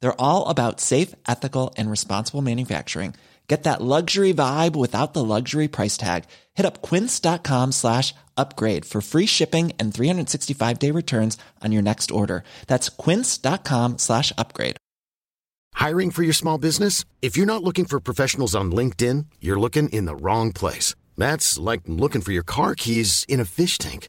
They're all about safe, ethical, and responsible manufacturing. Get that luxury vibe without the luxury price tag. Hit up quince.com slash upgrade for free shipping and 365 day returns on your next order. That's quince.com slash upgrade. Hiring for your small business? If you're not looking for professionals on LinkedIn, you're looking in the wrong place. That's like looking for your car keys in a fish tank.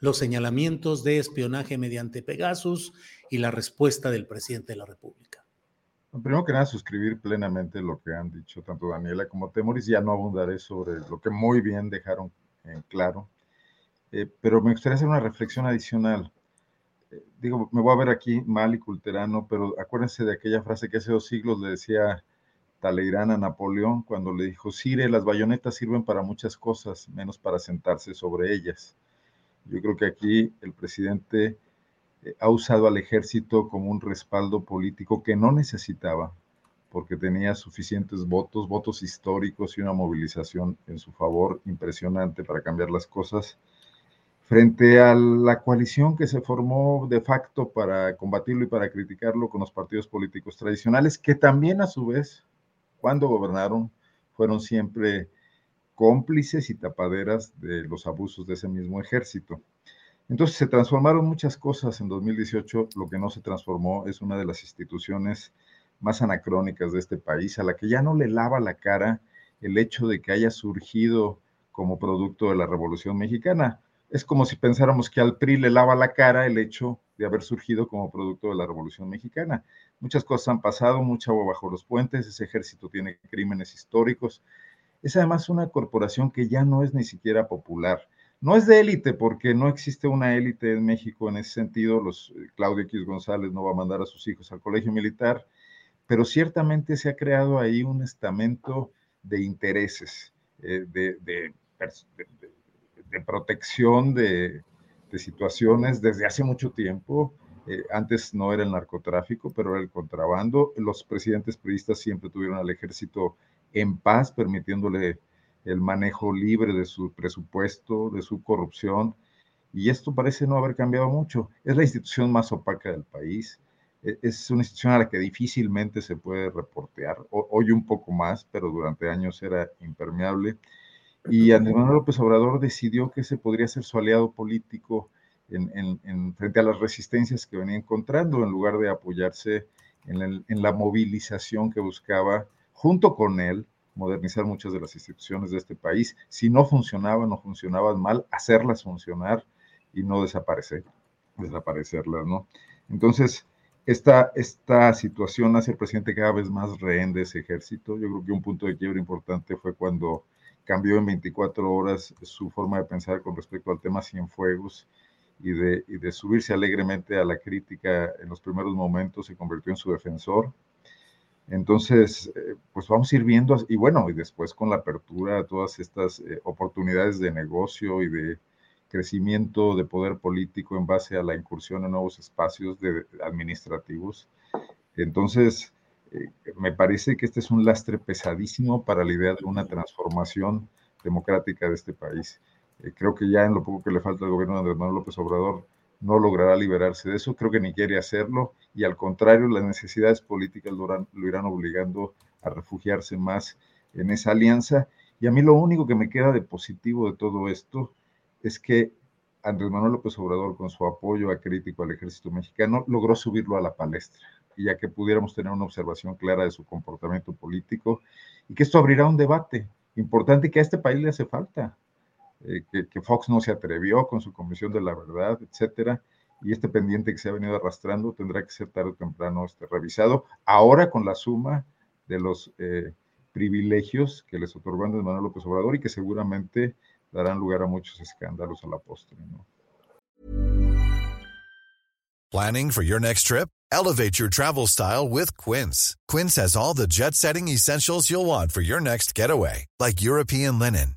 los señalamientos de espionaje mediante Pegasus y la respuesta del presidente de la República? Primero que nada, suscribir plenamente lo que han dicho tanto Daniela como Temoris. Ya no abundaré sobre lo que muy bien dejaron claro, eh, pero me gustaría hacer una reflexión adicional. Eh, digo, me voy a ver aquí mal y culterano, pero acuérdense de aquella frase que hace dos siglos le decía Taleirán a Napoleón cuando le dijo, Sire, las bayonetas sirven para muchas cosas, menos para sentarse sobre ellas. Yo creo que aquí el presidente eh, ha usado al ejército como un respaldo político que no necesitaba, porque tenía suficientes votos, votos históricos y una movilización en su favor impresionante para cambiar las cosas, frente a la coalición que se formó de facto para combatirlo y para criticarlo con los partidos políticos tradicionales, que también a su vez cuando gobernaron, fueron siempre cómplices y tapaderas de los abusos de ese mismo ejército. Entonces se transformaron muchas cosas en 2018. Lo que no se transformó es una de las instituciones más anacrónicas de este país, a la que ya no le lava la cara el hecho de que haya surgido como producto de la Revolución Mexicana. Es como si pensáramos que al PRI le lava la cara el hecho de haber surgido como producto de la Revolución Mexicana. Muchas cosas han pasado, mucha agua bajo los puentes, ese ejército tiene crímenes históricos. Es además una corporación que ya no es ni siquiera popular. No es de élite porque no existe una élite en México en ese sentido. Los, eh, Claudio X González no va a mandar a sus hijos al colegio militar, pero ciertamente se ha creado ahí un estamento de intereses, eh, de, de, de, protección de, situaciones desde hace mucho tiempo eh, antes no era el narcotráfico, pero era el contrabando. Los presidentes periodistas siempre tuvieron al ejército en paz, permitiéndole el manejo libre de su presupuesto, de su corrupción, y esto parece no haber cambiado mucho. Es la institución más opaca del país, e, es una institución a la que difícilmente se puede reportear, hoy un poco más, pero durante años era impermeable. Y Andrés Manuel López Obrador decidió que ese podría ser su aliado político en, frente a las resistencias que venía encontrando, en lugar de apoyarse en, la movilización que buscaba, junto con él, modernizar muchas de las instituciones de este país. Si no funcionaban o funcionaban mal, hacerlas funcionar y no desaparecer, desaparecerlas, ¿no? Entonces, esta, esta situación hace al presidente cada vez más rehén de ese ejército. Yo creo que un punto de quiebre importante fue cuando cambió en 24 horas su forma de pensar con respecto al tema Cienfuegos y de, y de subirse alegremente a la crítica en los primeros momentos, se convirtió en su defensor. Entonces, eh, pues vamos a ir viendo, y bueno, y después con la apertura a todas estas eh, oportunidades de negocio y de crecimiento de poder político en base a la incursión en nuevos espacios de, administrativos. Entonces, eh, me parece que este es un lastre pesadísimo para la idea de una transformación democrática de este país. Creo que ya en lo poco que le falta al gobierno de Andrés Manuel López Obrador no logrará liberarse de eso, creo que ni quiere hacerlo y al contrario, las necesidades políticas lo, irán obligando a refugiarse más en esa alianza. Y a mí lo único que me queda de positivo de todo esto es que Andrés Manuel López Obrador, con su apoyo acrítico al ejército mexicano, logró subirlo a la palestra. y a que pudiéramos tener una observación clara de su comportamiento político y que esto abrirá un debate importante que a este país le hace falta, eh, que, Fox no se atrevió con su Comisión de la Verdad, etcétera, y este pendiente que se ha venido arrastrando tendrá que ser tarde o temprano este, revisado, ahora con la suma de los eh, privilegios que les otorgó Andrés Manuel López Obrador y que seguramente darán lugar a muchos escándalos a la postre. ¿no? Planning for your next trip? Elevate your travel style with Quince. Quince has all the jet-setting essentials you'll want for your next getaway, like European linen,